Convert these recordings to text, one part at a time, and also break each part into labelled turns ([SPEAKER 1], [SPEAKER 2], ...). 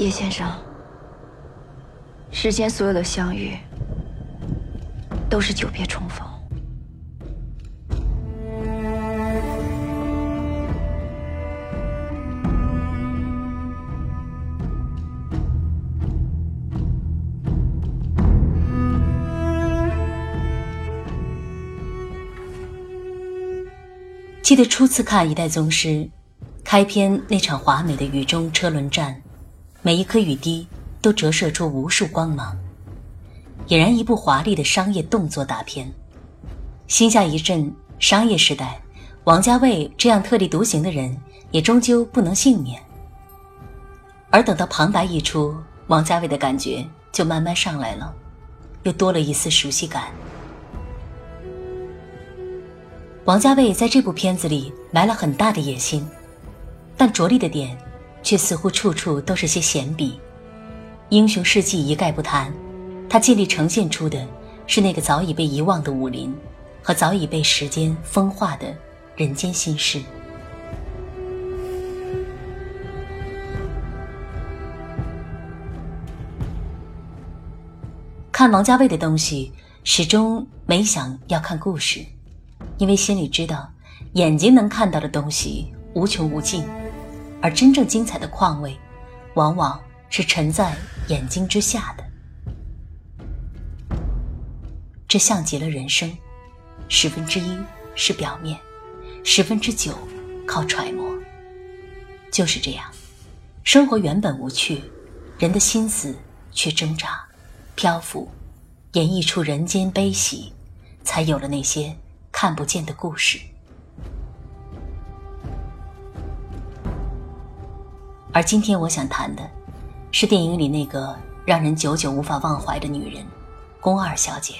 [SPEAKER 1] 叶先生，世间所有的相遇，都是久别重逢。
[SPEAKER 2] 记得初次看《一代宗师》，开篇那场华美的雨中车轮战，每一颗雨滴都折射出无数光芒，俨然一部华丽的商业动作大片。心下一震，商业时代，王家卫这样特立独行的人，也终究不能幸免。而等到旁白一出，王家卫的感觉就慢慢上来了，又多了一丝熟悉感。王家卫在这部片子里埋了很大的野心，但着力的点却似乎处处都是些闲笔。英雄事迹一概不谈，他尽力呈现出的是那个早已被遗忘的武林，和早已被时间风化的人间心事。看王家卫的东西，始终没想要看故事。因为心里知道，眼睛能看到的东西无穷无尽，而真正精彩的况味，往往是沉在眼睛之下的。这像极了人生，十分之一是表面，十分之九靠揣摩。就是这样，生活原本无趣，人的心思却挣扎、漂浮，演绎出人间悲喜，才有了那些。看不见的故事，而今天我想谈的，是电影里那个让人久久无法忘怀的女人——宫二小姐。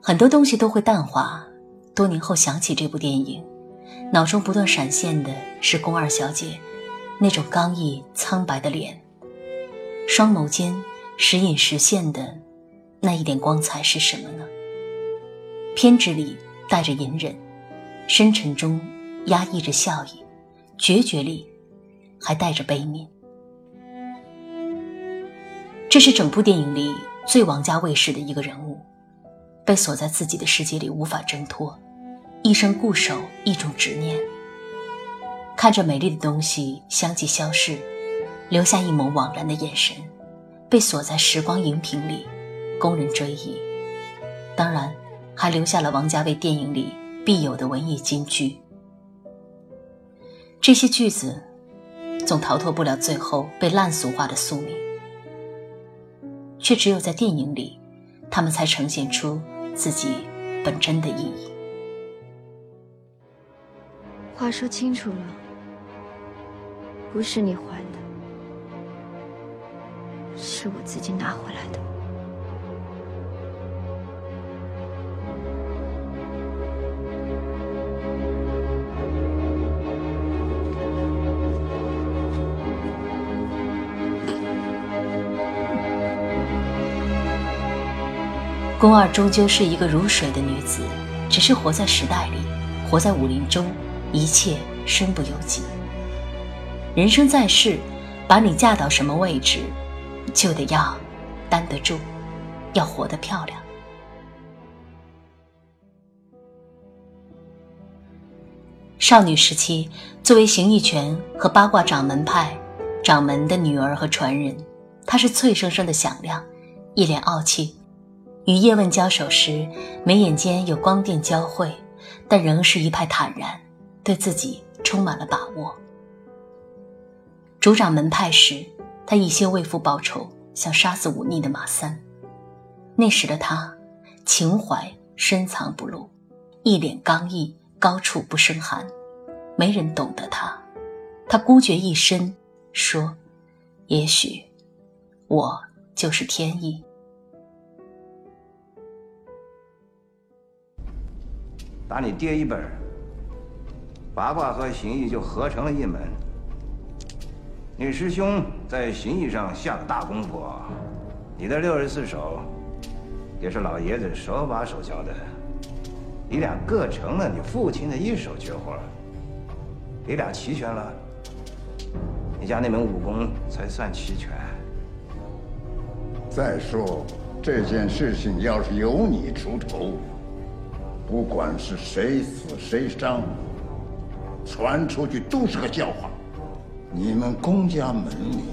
[SPEAKER 2] 很多东西都会淡化，多年后想起这部电影。脑中不断闪现的是宫二小姐那种刚毅苍白的脸，双眸间时隐时现的那一点光彩是什么呢？偏执里带着隐忍，深沉中压抑着笑意，决绝里还带着悲悯。这是整部电影里最王家卫式的一个人物，被锁在自己的世界里无法挣脱。一生固守一种执念，看着美丽的东西相继消逝，留下一抹惘然的眼神，被锁在时光荧屏里，供人追忆。当然，还留下了王家卫电影里必有的文艺金句。这些句子，总逃脱不了最后被烂俗化的宿命，却只有在电影里，他们才呈现出自己本真的意义。
[SPEAKER 1] 话说清楚了，不是你怀，是我自己拿回来的。
[SPEAKER 2] 宫二终究是一个如水的女子，只是活在时代里，活在武林中。一切身不由己。人生在世，把你嫁到什么位置，就得要担得住，要活得漂亮。少女时期，作为形意拳和八卦掌门派掌门的女儿和传人，她是脆生生的响亮，一脸傲气。与叶问交手时，眉眼间有光电交汇，但仍是一派坦然。对自己充满了把握。主掌门派时，他一心为父报仇，想杀死忤逆的马三。那时的他，情怀深藏不露，一脸刚毅，高处不胜寒，没人懂得他。他孤绝一身，说：“也许，我就是天意。”
[SPEAKER 3] 打你爹一本。八卦和形意就合成了一门。你师兄在形意上下了大功夫，你的六十四手，也是老爷子手把手教的。你俩各成了你父亲的一手绝活，你俩齐全了，你家那门武功才算齐全。
[SPEAKER 4] 再说这件事情要是由你出头，不管是谁死谁伤，传出去都是个笑话。你们公家门里，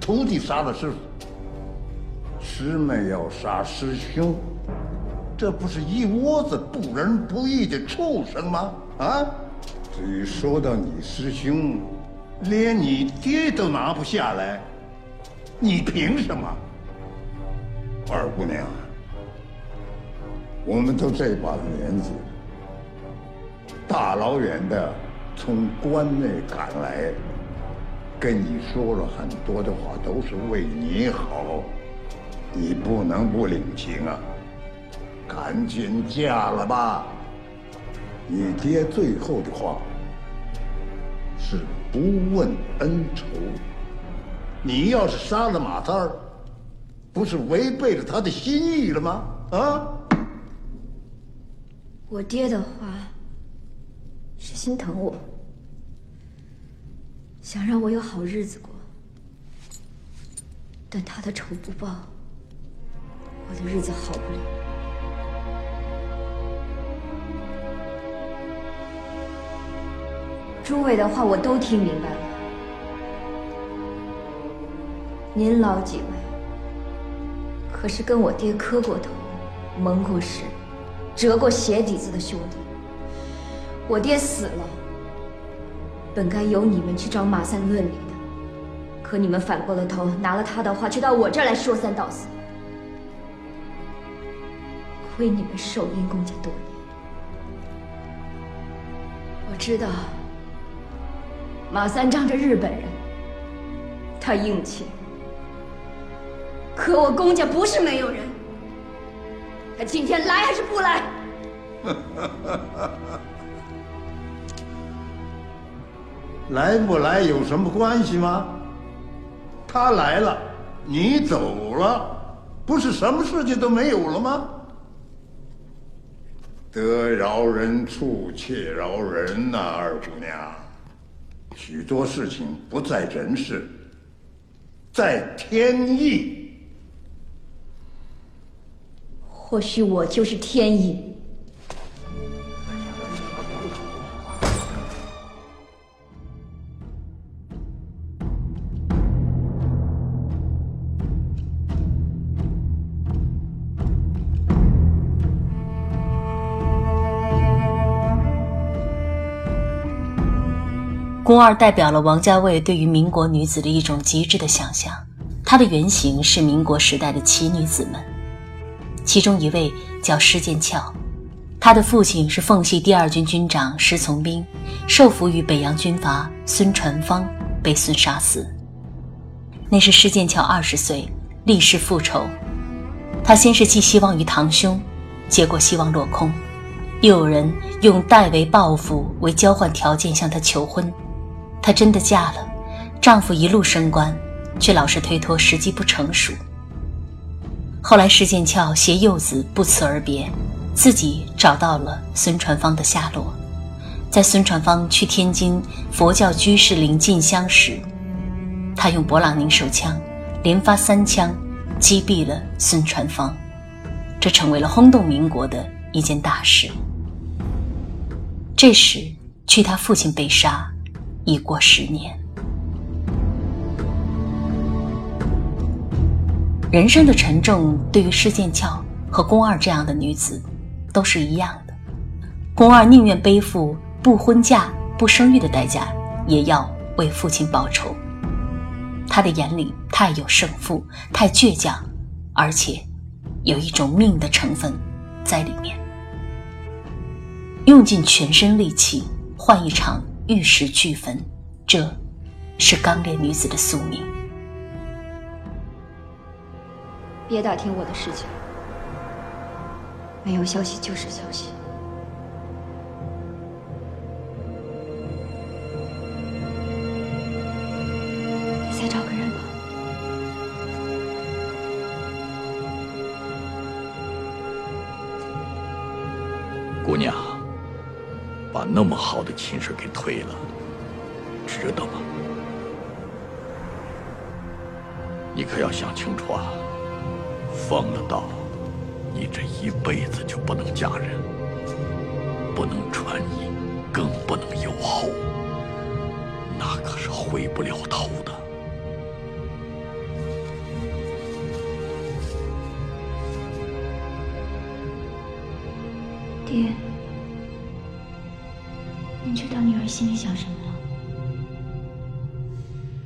[SPEAKER 4] 徒弟杀了师傅。师妹要杀师兄，这不是一窝子不仁不义的畜生吗？啊！至于说到你师兄，连你爹都拿不下来，你凭什么？二姑娘，我们都这把年纪，大老远的从关内赶来，跟你说了很多的话，都是为你好。你不能不领情啊！赶紧嫁了吧！你爹最后的话是不问恩仇。你要是杀了马三儿，不是违背了他的心意了吗？啊！
[SPEAKER 1] 我爹的话是心疼我，想让我有好日子过，但他的仇不报。我的日子好不了。诸位的话我都听明白了。您老几位可是跟我爹磕过头、盟过誓、折过鞋底子的兄弟。我爹死了，本该由你们去找马三论理的，可你们反过了头，拿了他的话，却到我这儿来说三道四。亏你们受阴公家多年，我知道马三仗着日本人，他硬气。可我公家不是没有人，他今天来还是不来？
[SPEAKER 4] 来不来有什么关系吗？他来了，你走了，不是什么事情都没有了吗？得饶人处且饶人呐，二姑娘。许多事情不在人世，在天意。
[SPEAKER 1] 或许我就是天意。
[SPEAKER 2] 宫二代表了王家卫对于民国女子的一种极致的想象，她的原型是民国时代的奇女子们，其中一位叫施剑翘，她的父亲是奉系第二军军长施从兵，受俘于北洋军阀孙传芳，被孙杀死。那是施剑翘二十岁，立誓复仇，他先是寄希望于堂兄，结果希望落空，又有人用代为报复为交换条件向他求婚。她真的嫁了，丈夫一路升官，却老是推脱时机不成熟。后来施剑翘携幼子不辞而别，自己找到了孙传芳的下落，在孙传芳去天津佛教居士林进香时，他用勃朗宁手枪连发三枪击毙了孙传芳，这成为了轰动民国的一件大事。这时，去他父亲被杀。已过十年，人生的沉重对于施剑翘和宫二这样的女子都是一样的。宫二宁愿背负不婚嫁、不生育的代价，也要为父亲报仇。他的眼里太有胜负，太倔强，而且有一种命的成分在里面，用尽全身力气换一场。玉石俱焚，这是刚烈女子的宿命。
[SPEAKER 1] 别打听我的事情，没有消息就是消息。
[SPEAKER 5] 那么好的亲事给推了，值得吗？你可要想清楚啊！封了道，你这一辈子就不能嫁人，不能传衣，更不能有后，那可是回不了头的。
[SPEAKER 1] 爹，儿心里想什么了？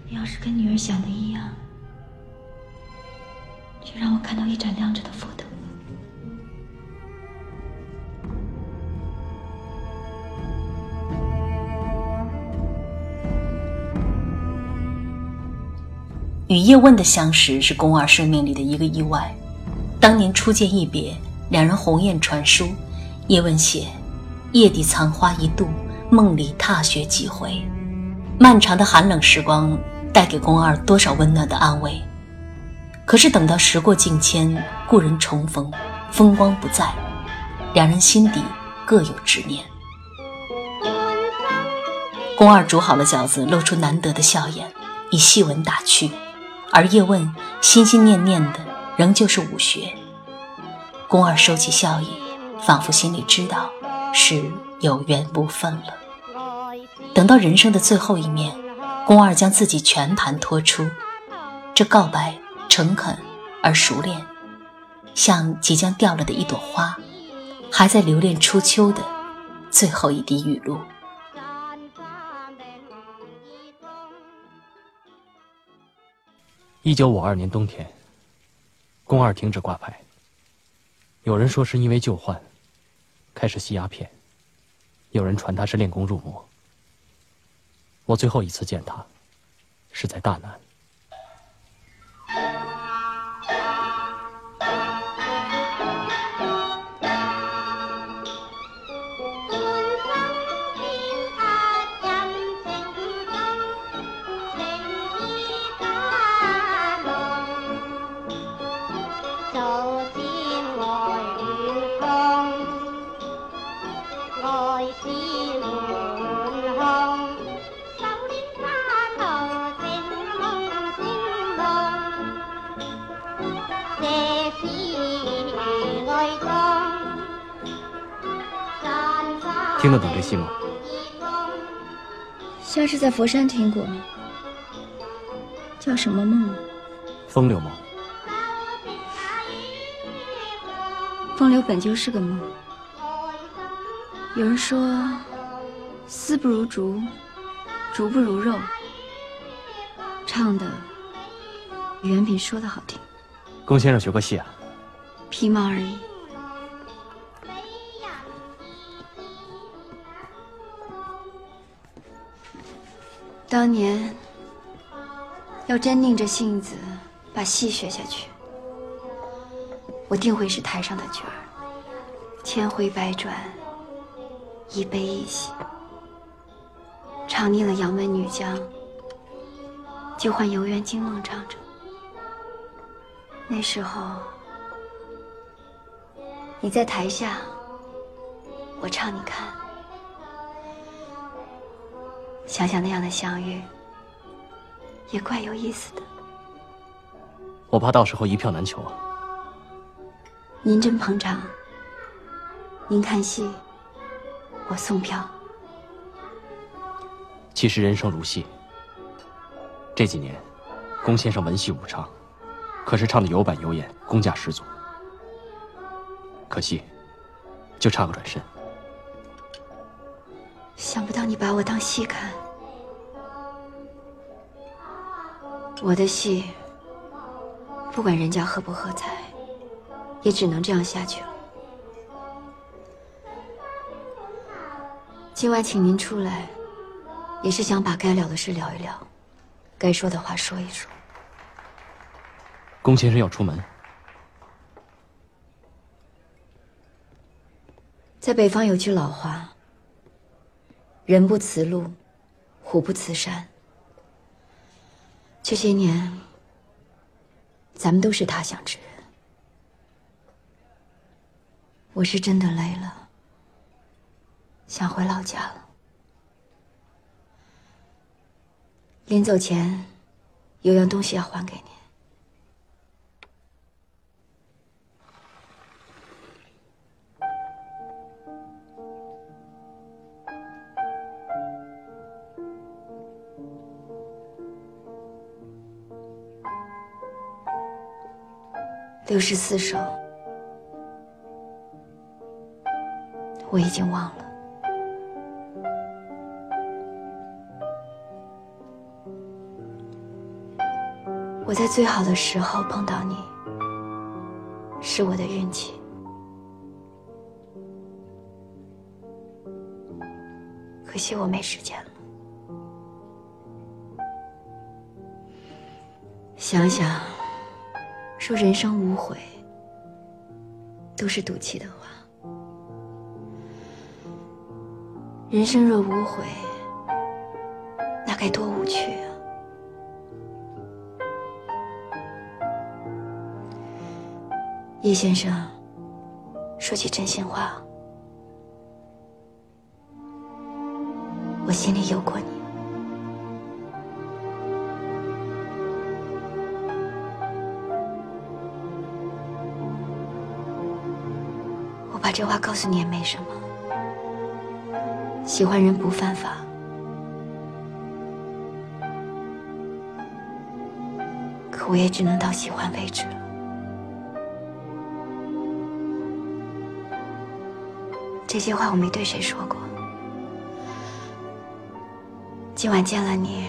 [SPEAKER 1] 要是跟女儿想的一样。就让我看到一盏亮着的佛灯。
[SPEAKER 2] 与叶问的相识是宫二生命里的一个意外。当年初见一别，两人鸿雁传书。叶问写：“夜底藏花一度，梦里踏雪几回。”漫长的寒冷时光带给宫二多少温暖的安慰。可是等到时过境迁，故人重逢，风光不再，两人心底各有执念。宫二煮好了饺子，露出难得的笑颜，以细文打趣，而叶问心心念念的仍旧是武学。宫二收起笑意，仿佛心里知道是有缘不分了。等到人生的最后一面，宫二将自己全盘托出，这告白。诚恳而熟练，像即将掉了的一朵花，还在留恋初秋的最后一滴雨露。
[SPEAKER 6] 一九五二年冬天，宫二停止挂牌。有人说是因为旧患，开始吸鸦片；有人传他是练功入魔。我最后一次见他，是在大难。听得懂这戏吗？
[SPEAKER 1] 像是在佛山听过，叫什么梦？
[SPEAKER 6] 风流梦。
[SPEAKER 1] 风流本就是个梦。有人说，丝不如竹，竹不如肉。唱的远比说的好听。
[SPEAKER 6] 龚先生学过戏啊？
[SPEAKER 1] 皮毛而已。当年要真拧着性子把戏学下去，我定会是台上的角儿，千回百转，一悲一喜，唱腻了杨门女将，就换游园惊梦唱着。那时候你在台下，我唱你看。想想那样的相遇，也怪有意思的。
[SPEAKER 6] 我怕到时候一票难求啊。
[SPEAKER 1] 您真捧场。您看戏，我送票。
[SPEAKER 6] 其实人生如戏。这几年，龚先生文戏武唱，可是唱的有板有眼，功架十足。可惜，就差个转身。
[SPEAKER 1] 想不到你把我当戏看，我的戏，不管人家喝不喝彩，也只能这样下去了。今晚请您出来，也是想把该聊的事聊一聊，该说的话说一说。
[SPEAKER 6] 龚先生要出门，
[SPEAKER 1] 在北方有句老话。人不辞路，虎不辞山。这些年，咱们都是他乡之人。我是真的累了，想回老家了。临走前，有样东西要还给你。六十四首，我已经忘了。我在最好的时候碰到你，是我的运气。可惜我没时间了。想想。说人生无悔，都是赌气的话。人生若无悔，那该多无趣啊！叶先生，说句真心话，我心里有过你。我把这话告诉你也没什么。喜欢人不犯法，可我也只能到喜欢为止了。这些话我没对谁说过，今晚见了你，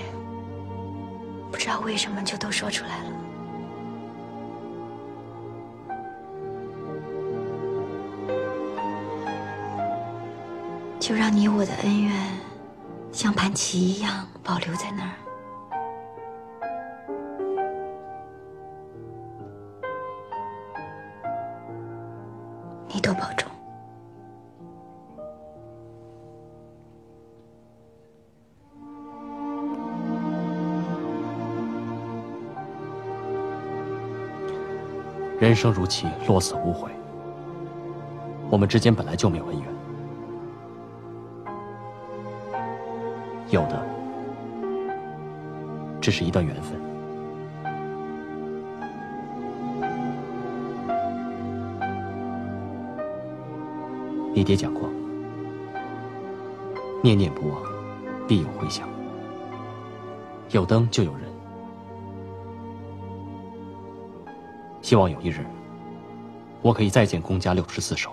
[SPEAKER 1] 不知道为什么就都说出来了。就让你我的恩怨，像盘棋一样保留在那儿。你多保重。
[SPEAKER 6] 人生如棋，落子无悔。我们之间本来就没有恩怨。有的，只是一段缘分。你爹讲过，念念不忘，必有回响。有灯就有人，希望有一日，我可以再见公家六十四手。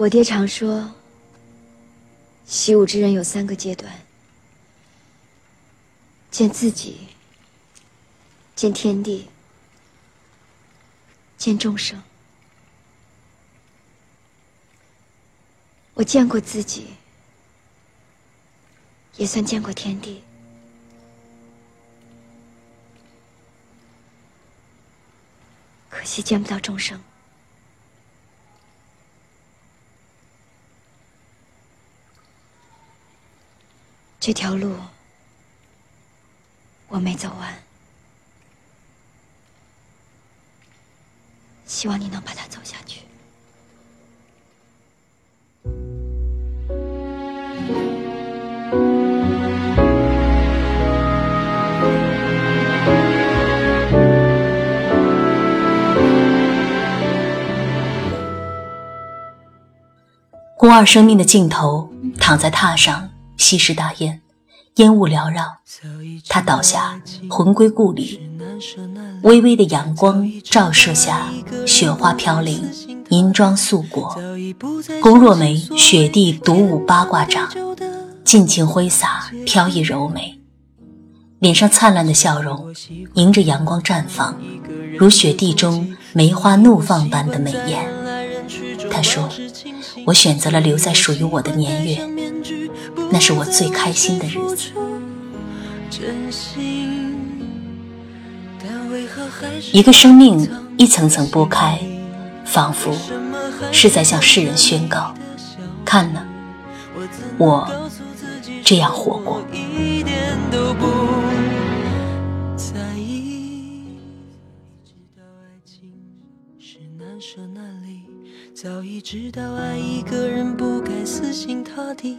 [SPEAKER 1] 我爹常说，习武之人有三个阶段：见自己、见天地、见众生。我见过自己，也算见过天地，可惜见不到众生。这条路我没走完，希望你能把它走下去。
[SPEAKER 7] 宫二生命的尽头，躺在榻上吸食大烟，烟雾缭绕，他倒下，魂归故里。微微的阳光照射下，雪花飘零，银装素裹。宫若梅雪地独舞八卦掌，尽情挥洒，飘逸柔美，脸上灿烂的笑容迎着阳光绽放，如雪地中梅花怒放般的美艳。他说：“我选择了留在属于我的年月，那是我最开心的日子。”一个生命一层层剥开，仿佛是在向世人宣告：看呢，我这样活过。早已知道爱一个人不该死心塌地，